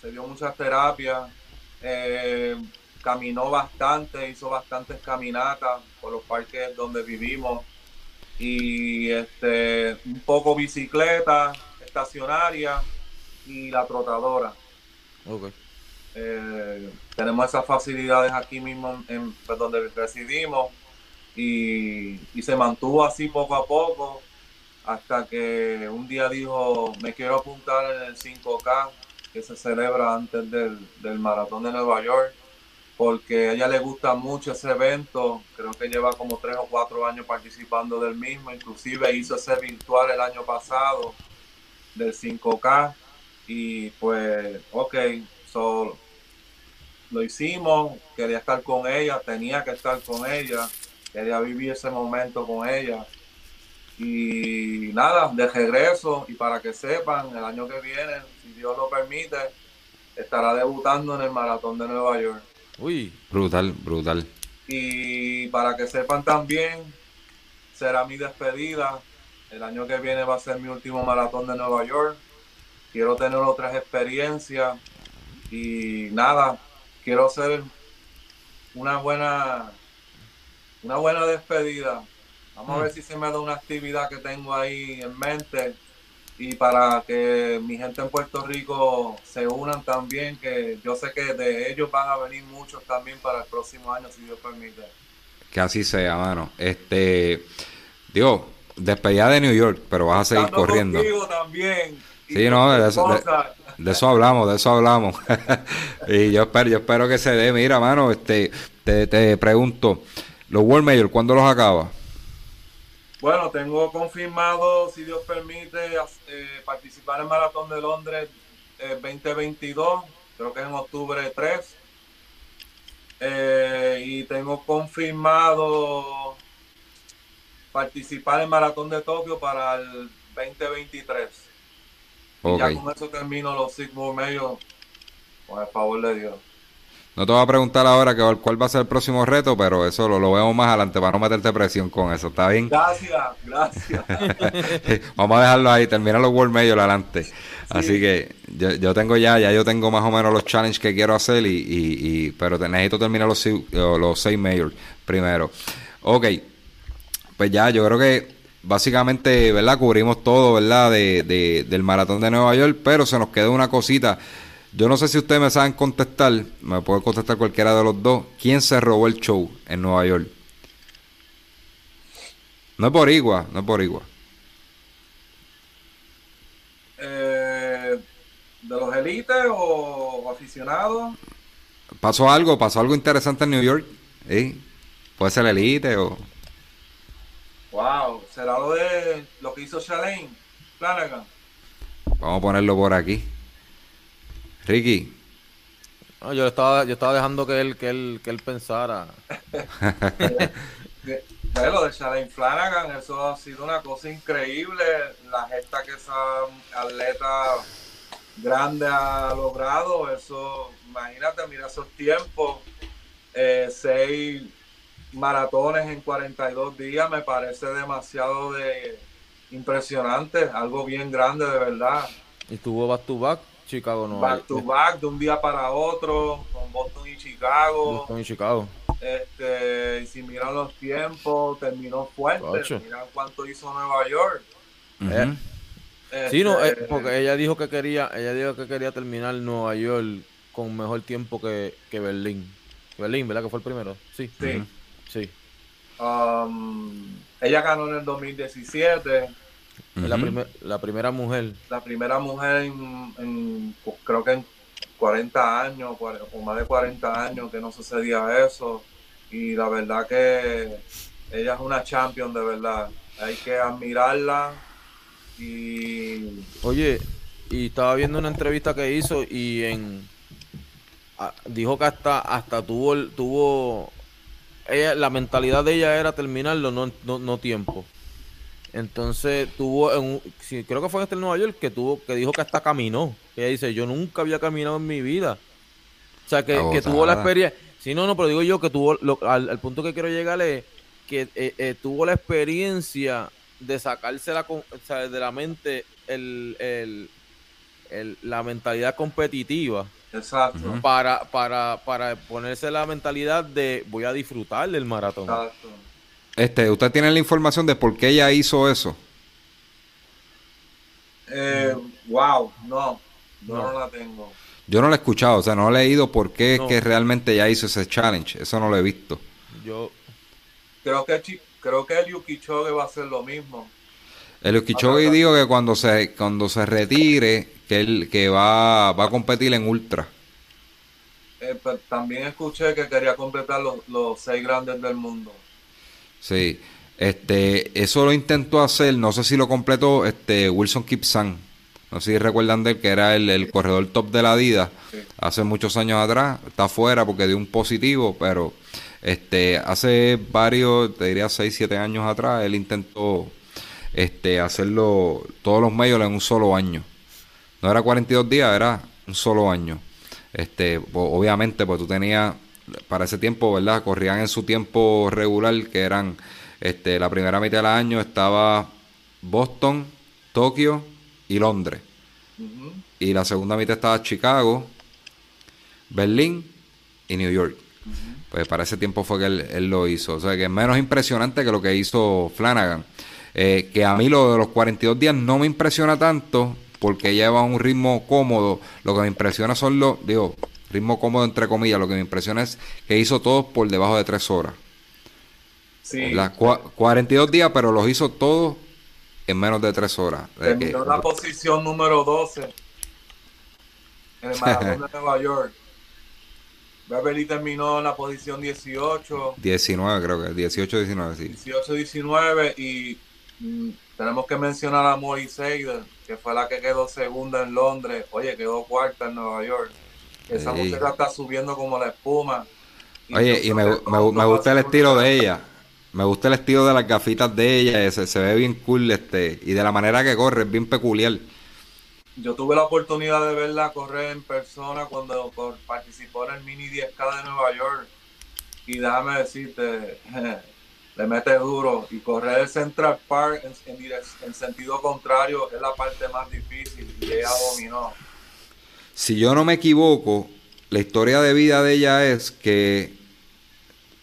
se dio muchas terapias, eh, caminó bastante, hizo bastantes caminatas por los parques donde vivimos y este un poco bicicleta estacionaria y la trotadora. Eh, tenemos esas facilidades aquí mismo en, pues, donde residimos y, y, se mantuvo así poco a poco hasta que un día dijo, me quiero apuntar en el 5K que se celebra antes del, Maratón de Nueva York, porque a ella le gusta mucho ese evento, creo que lleva como tres o cuatro años participando del mismo, inclusive hizo ese virtual el año pasado del 5K y pues, ok, so, lo hicimos, quería estar con ella, tenía que estar con ella, quería vivir ese momento con ella. Y nada, de regreso, y para que sepan, el año que viene, si Dios lo permite, estará debutando en el Maratón de Nueva York. Uy, brutal, brutal. Y para que sepan también, será mi despedida. El año que viene va a ser mi último maratón de Nueva York. Quiero tener otras experiencias y nada, quiero hacer una buena, una buena despedida Vamos a ver si se me da una actividad que tengo ahí en mente y para que mi gente en Puerto Rico se unan también, que yo sé que de ellos van a venir muchos también para el próximo año, si Dios permite. Que así sea, mano. Este, Dios, despedida de New York, pero vas a seguir corriendo. también. Sí, no, de eso, de, eso, hablamos, de eso hablamos. [laughs] y yo espero, yo espero que se dé. Mira, mano, este, te, te pregunto, los World Major, ¿cuándo los acaba? Bueno, tengo confirmado, si Dios permite, eh, participar en el Maratón de Londres 2022, eh, creo que es en octubre 3. Eh, y tengo confirmado participar en el Maratón de Tokio para el 2023. Y ya con eso termino los Sigmund Medios, con el favor de Dios. No te voy a preguntar ahora que, cuál va a ser el próximo reto, pero eso lo, lo vemos más adelante para no meterte presión con eso, ¿está bien? Gracias, gracias. [laughs] Vamos a dejarlo ahí, termina los World Major adelante. Así que yo, tengo ya, ya yo tengo más o menos los challenges que quiero hacer, y, y, pero necesito terminar los, los seis Major primero. Ok, pues ya yo creo que básicamente, ¿verdad? Cubrimos todo, ¿verdad? De, de, del maratón de Nueva York, pero se nos quedó una cosita yo no sé si ustedes me saben contestar, me puede contestar cualquiera de los dos. ¿Quién se robó el show en Nueva York? No es por igual, no es por igual. Eh, ¿De los élites o aficionados? ¿Pasó algo? ¿Pasó algo interesante en New York? ¿Sí? ¿Puede ser elite o...? Wow, ¿será lo de lo que hizo Shalaine Flanagan? Vamos a ponerlo por aquí. Ricky, No, yo estaba, yo estaba dejando que él, que él, que él pensara. [laughs] lo de Shane Flanagan, eso ha sido una cosa increíble. La gesta que esa atleta grande ha logrado, eso, imagínate, mira esos tiempos, eh, seis maratones en 42 días, me parece demasiado de impresionante, algo bien grande de verdad. Y tuvo back to back, Chicago no. Back to back, de un día para otro, con Boston y Chicago. Boston y Chicago. Este, y si miran los tiempos, terminó fuerte. Miran cuánto hizo Nueva York. sí, no, este, eh, porque ella dijo que quería, ella dijo que quería terminar Nueva York con mejor tiempo que, que Berlín. Berlín, ¿verdad? Que fue el primero. Sí. Sí. sí. Um, ella ganó en el 2017. La, la, primera mujer. La primera mujer en, pues, creo que en 40 años o más de 40 años que no sucedía eso y la verdad que ella es una champion de verdad. Hay que admirarla y... Oye, y estaba viendo una entrevista que hizo y en... dijo que hasta, hasta tuvo, tuvo ella, la mentalidad de ella era terminarlo, no, no, tiempo. Entonces tuvo, en, creo que fue en este Nueva York, que tuvo, que dijo que hasta caminó. Ella dice, yo nunca había caminado en mi vida. O sea, que, que tuvo la experiencia Sí, no, no, pero digo yo que tuvo, al, punto que quiero llegar es que eh, eh, tuvo la experiencia de sacarse la, de la mente el, la mentalidad competitiva. Exacto. Para, para, para ponerse la mentalidad de voy a disfrutar del maratón. Exacto. Este, ¿usted tiene la información de por qué ella hizo eso? Eh, wow, no, no, no la tengo. Yo no lo he escuchado, o sea, no he leído por qué es que realmente ya hizo ese challenge. Eso no lo he visto. Yo creo que creo que el Yukichoge va a hacer lo mismo. El Yukichoge dijo que cuando se cuando se retire que él que va, va a competir en ultra. Eh, pues, también escuché que quería completar los, los seis grandes del mundo. Sí, este, eso lo intentó hacer, no sé si lo completó, este Wilson Kipsan no sé si recuerdan de él, que era el, corredor top de la Adidas hace muchos años atrás. Está fuera porque dio un positivo, pero este hace varios, te diría 6, 7 años atrás, él intentó este hacerlo todos los medios en un solo año. No era 42 días, era un solo año. Este, obviamente, pues tú tenías para ese tiempo, ¿verdad? Corrían en su tiempo regular, que eran este, la primera mitad del año estaba Boston, Tokio, y Londres. Y la segunda mitad estaba Chicago, Berlín y New York. Pues para ese tiempo fue que él, lo hizo. O sea que es menos impresionante que lo que hizo Flanagan. Eh, que a mí lo de los 42 días no me impresiona tanto porque lleva un ritmo cómodo. Lo que me impresiona son los, digo, ritmo cómodo entre comillas. Lo que me impresiona es que hizo todos por debajo de 3 horas. Sí. Las 42 días, pero los hizo todos en menos de tres horas. Terminó la posición número 12 en el [laughs] maratón de Nueva York. Beverly terminó en la posición 18. 19 creo que, 18-19, sí. 18-19 y mm, tenemos que mencionar a Molly Seidel, que fue la que quedó segunda en Londres. Oye, quedó cuarta en Nueva York. Esa mujer está subiendo como la espuma. Oye, y me, me, me gusta el estilo de ella. Me gusta el estilo de las gafitas de ella, ese, se ve bien cool este y de la manera que corre, es bien peculiar. Yo tuve la oportunidad de verla correr en persona cuando participó en el Mini 10K de Nueva York y déjame decirte, [laughs] le mete duro y correr el Central Park en, en sentido contrario es la parte más difícil y ella dominó. Si yo no me equivoco, la historia de vida de ella es que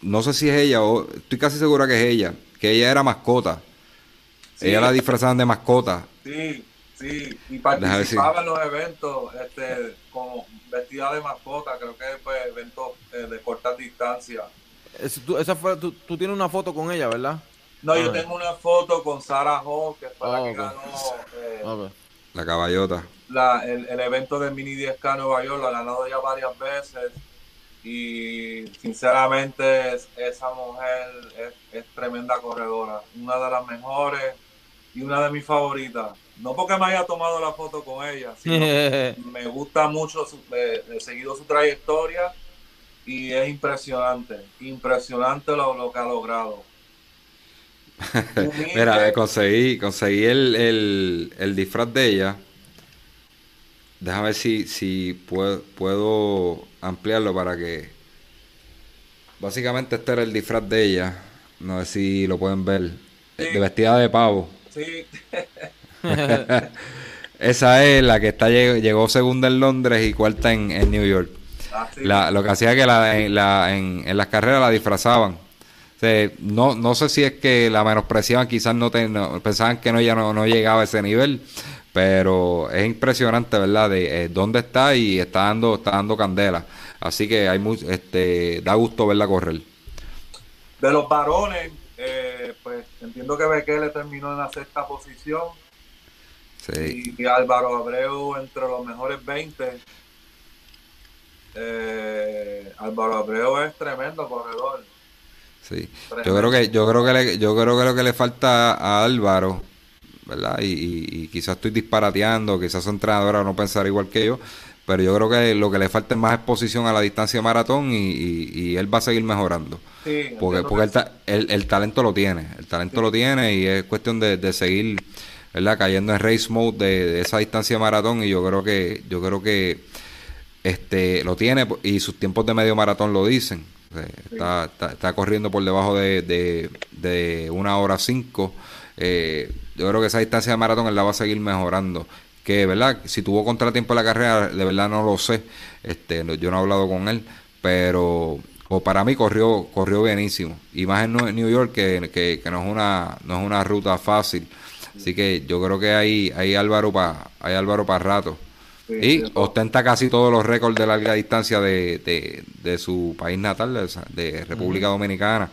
no sé si es ella o estoy casi segura que es ella, que ella era mascota. Ella la disfrazaban de mascota. Sí, sí, y participaba en los eventos este, como vestida de mascota, creo que fue eventos eh, de corta distancia. tú, esa fue, tú, tienes una foto con ella, ¿verdad? No, yo ah. tengo una foto con Sarah Hall, que fue la ah, que ganó eh, la caballota. La, el, el, evento del Mini 10K Nueva York, la ha ganado ya varias veces y sinceramente esa mujer es, tremenda corredora, una de las mejores y una de mis favoritas. No porque me haya tomado la foto con ella, sino [laughs] me gusta mucho, su, he seguido su trayectoria y es impresionante, impresionante lo, que ha logrado. [laughs] Mira, conseguí, conseguí el, el, disfraz de ella. Déjame ver si, si puedo, puedo ampliarlo para que... Básicamente este era el disfraz de ella. No sé si lo pueden ver. De vestida de pavo. Sí. [laughs] Esa es la que está llegó segunda en Londres y cuarta en, en New York. Ah, lo que hacía que la, en, la, en, las carreras la disfrazaban. No, no sé si es que la menospreciaban, quizás no, pensaban que no, ya no, llegaba a ese nivel, pero es impresionante, ¿verdad? De eh, dónde está y está dando, está dando candela. Así que hay mucho, este, da gusto verla correr. De los varones, eh, pues entiendo que Bekele terminó en la sexta posición. Y Álvaro Abreu entre los mejores 20 eh, Álvaro Abreu es tremendo corredor. Sí. Yo creo que yo creo que le, yo creo que lo que le falta a Álvaro, ¿verdad? Y, quizás estoy disparateando, quizás su entrenadora no pensar igual que yo, pero yo creo que lo que le falta es más exposición a la distancia maratón y, él va a seguir mejorando. porque porque el, el, talento lo tiene, el talento lo tiene y es cuestión de, seguir, ¿verdad? Cayendo en race mode de, de, esa distancia maratón y yo creo que yo creo que este lo tiene y sus tiempos de medio maratón lo dicen. Está, está, corriendo por debajo de, de, una hora cinco. Eh, yo creo que esa distancia de maratón él la va a seguir mejorando. Que, ¿verdad? Si tuvo contratiempo en la carrera, de verdad no lo sé. Este, yo no he hablado con él, pero para mí corrió corrió bienísimo. Y más en New York, que, que, no, es una, no es una ruta fácil. Así que yo creo que hay, hay Álvaro para Álvaro para rato y ostenta casi todos los récords de larga distancia de, de, su país natal, de, República Dominicana.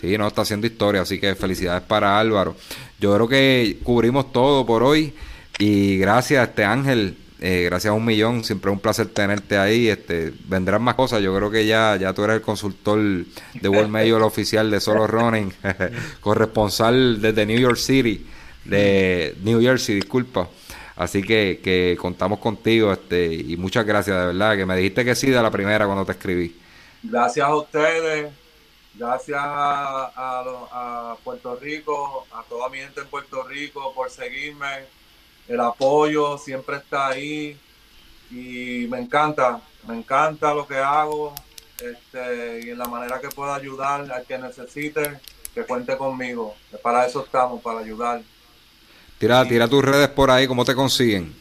Sí, no, está haciendo historia, así que felicidades para Álvaro. Yo creo que cubrimos todo por hoy y gracias este Ángel, eh, gracias a un millón, siempre es un placer tenerte ahí. Este, vendrán más cosas, yo creo que ya, ya tú eres el consultor de World Mayor oficial de Solo Running, [laughs] corresponsal desde New York City, de New Jersey, disculpa. Así que, que contamos contigo este y muchas gracias, de verdad, que me dijiste que sí de la primera cuando te escribí. Gracias a ustedes, gracias a, Puerto Rico, a toda mi gente en Puerto Rico por seguirme. El apoyo siempre está ahí y me encanta, me encanta lo que hago este, y en la manera que pueda ayudar al que necesite, que cuente conmigo. Para eso estamos, para ayudar. Tira, tira tus redes por ahí, ¿cómo te consiguen?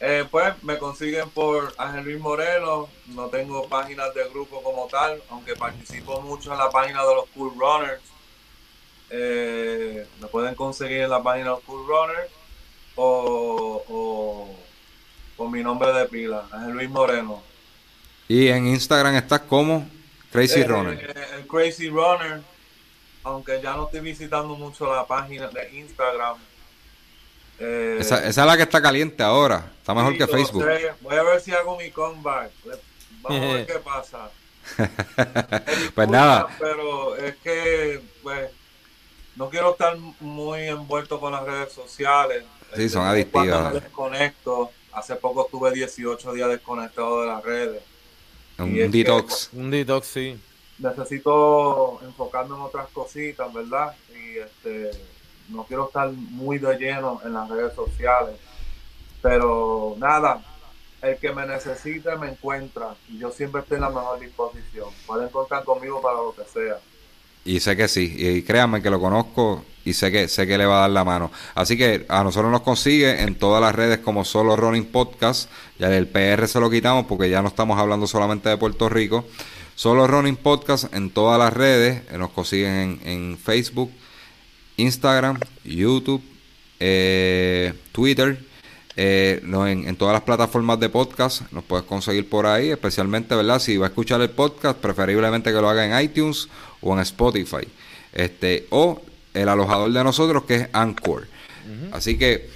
Eh, pues me consiguen por Ángel Luis Moreno, no tengo páginas de grupo como tal, aunque participo mucho en la página de los Cool Runners. Eh, me pueden conseguir en la página de los Cool Runners o, con mi nombre de pila, Ángel Luis Moreno. Y en Instagram estás como Crazy eh, Runner. el Crazy Runner, aunque ya no estoy visitando mucho la página de Instagram, eh, esa, esa, es la que está caliente ahora. Está mejor que Facebook. Voy a ver si hago mi comeback. Vamos a ver [laughs] qué pasa. [laughs] pues nada. Pero es que, pues, no quiero estar muy envuelto con las redes sociales. Sí, son adictivas. Me desconecto. Hace poco estuve 18 días desconectado de las redes. Un detox. un detox, sí. Necesito enfocarme en otras cositas, ¿verdad? Y este no quiero estar muy de lleno en las redes sociales. Pero nada, el que me necesite me encuentra y yo siempre estoy en la mejor disposición. Pueden contar conmigo para lo que sea. Y sé que sí, y créanme que lo conozco y sé que sé que le va a dar la mano. Así que a nosotros nos consigue en todas las redes como solo Running Podcast. Ya el PR se lo quitamos porque ya no estamos hablando solamente de Puerto Rico. Solo Running Podcast en todas las redes. Nos consiguen en, en Facebook, Instagram, YouTube, eh, Twitter, eh, en, todas las plataformas de podcast nos puedes conseguir por ahí, especialmente, ¿verdad? Si va a escuchar el podcast, preferiblemente que lo haga en iTunes o en Spotify. Este, o el alojador de nosotros que es Anchor. Así que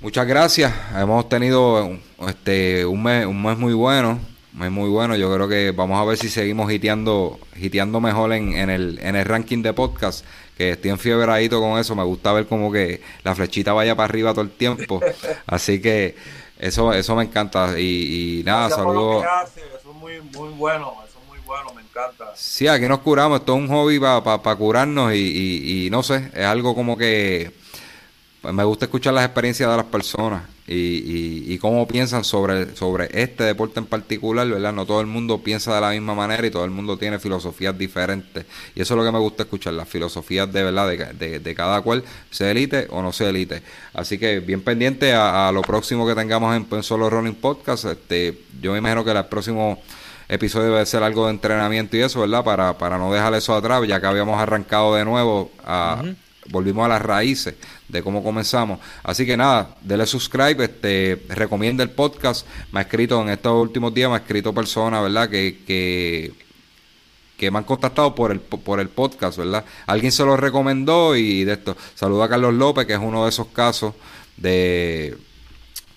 muchas gracias. Hemos tenido este, un, mes, un mes muy bueno. Un muy bueno. Yo creo que vamos a ver si seguimos hiteando, hiteando mejor en, en, el, en el ranking de podcast que estoy enfiebradito con eso. Me gusta ver como que la flechita vaya para arriba todo el tiempo. [laughs] Así que eso, eso me encanta. Y, nada, saludos. Eso es muy, muy bueno, eso es muy bueno, me encanta. Sí, aquí nos curamos, esto es un hobby para curarnos y, y no sé, es algo como que me gusta escuchar las experiencias de las personas y, y, cómo piensan sobre, sobre este deporte en particular, ¿verdad? No todo el mundo piensa de la misma manera y todo el mundo tiene filosofías diferentes. Y eso es lo que me gusta escuchar, las filosofías de verdad de, de, cada cual, sea elite o no sea elite. Así que bien pendiente a, lo próximo que tengamos en, Solo Running Podcast. Este, yo me imagino que el próximo episodio debe ser algo de entrenamiento y eso, ¿verdad? Para, para no dejar eso atrás, ya que habíamos arrancado de nuevo a volvimos a las raíces de cómo comenzamos. Así que nada, dele subscribe, este, recomienda el podcast. Me ha escrito en estos últimos días, me ha escrito personas, ¿verdad? Que, que, que me han contactado por el, por el podcast, ¿verdad? Alguien se lo recomendó y de esto. Saludo a Carlos López, que es uno de esos casos de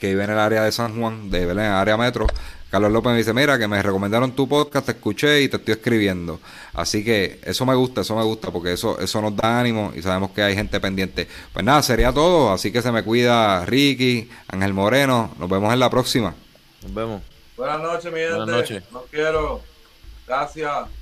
que vive en el área de San Juan, de Belén, área metro, Carlos López me dice, mira, que me recomendaron tu podcast, te escuché y te estoy escribiendo. Así que eso me gusta, eso me gusta, porque eso, eso nos da ánimo y sabemos que hay gente pendiente. Pues nada, sería todo. Así que se me cuida Ricky, Ángel Moreno. Nos vemos en la próxima. Nos vemos. Buenas noches, mi gente. Buenas noches. Los quiero. Gracias.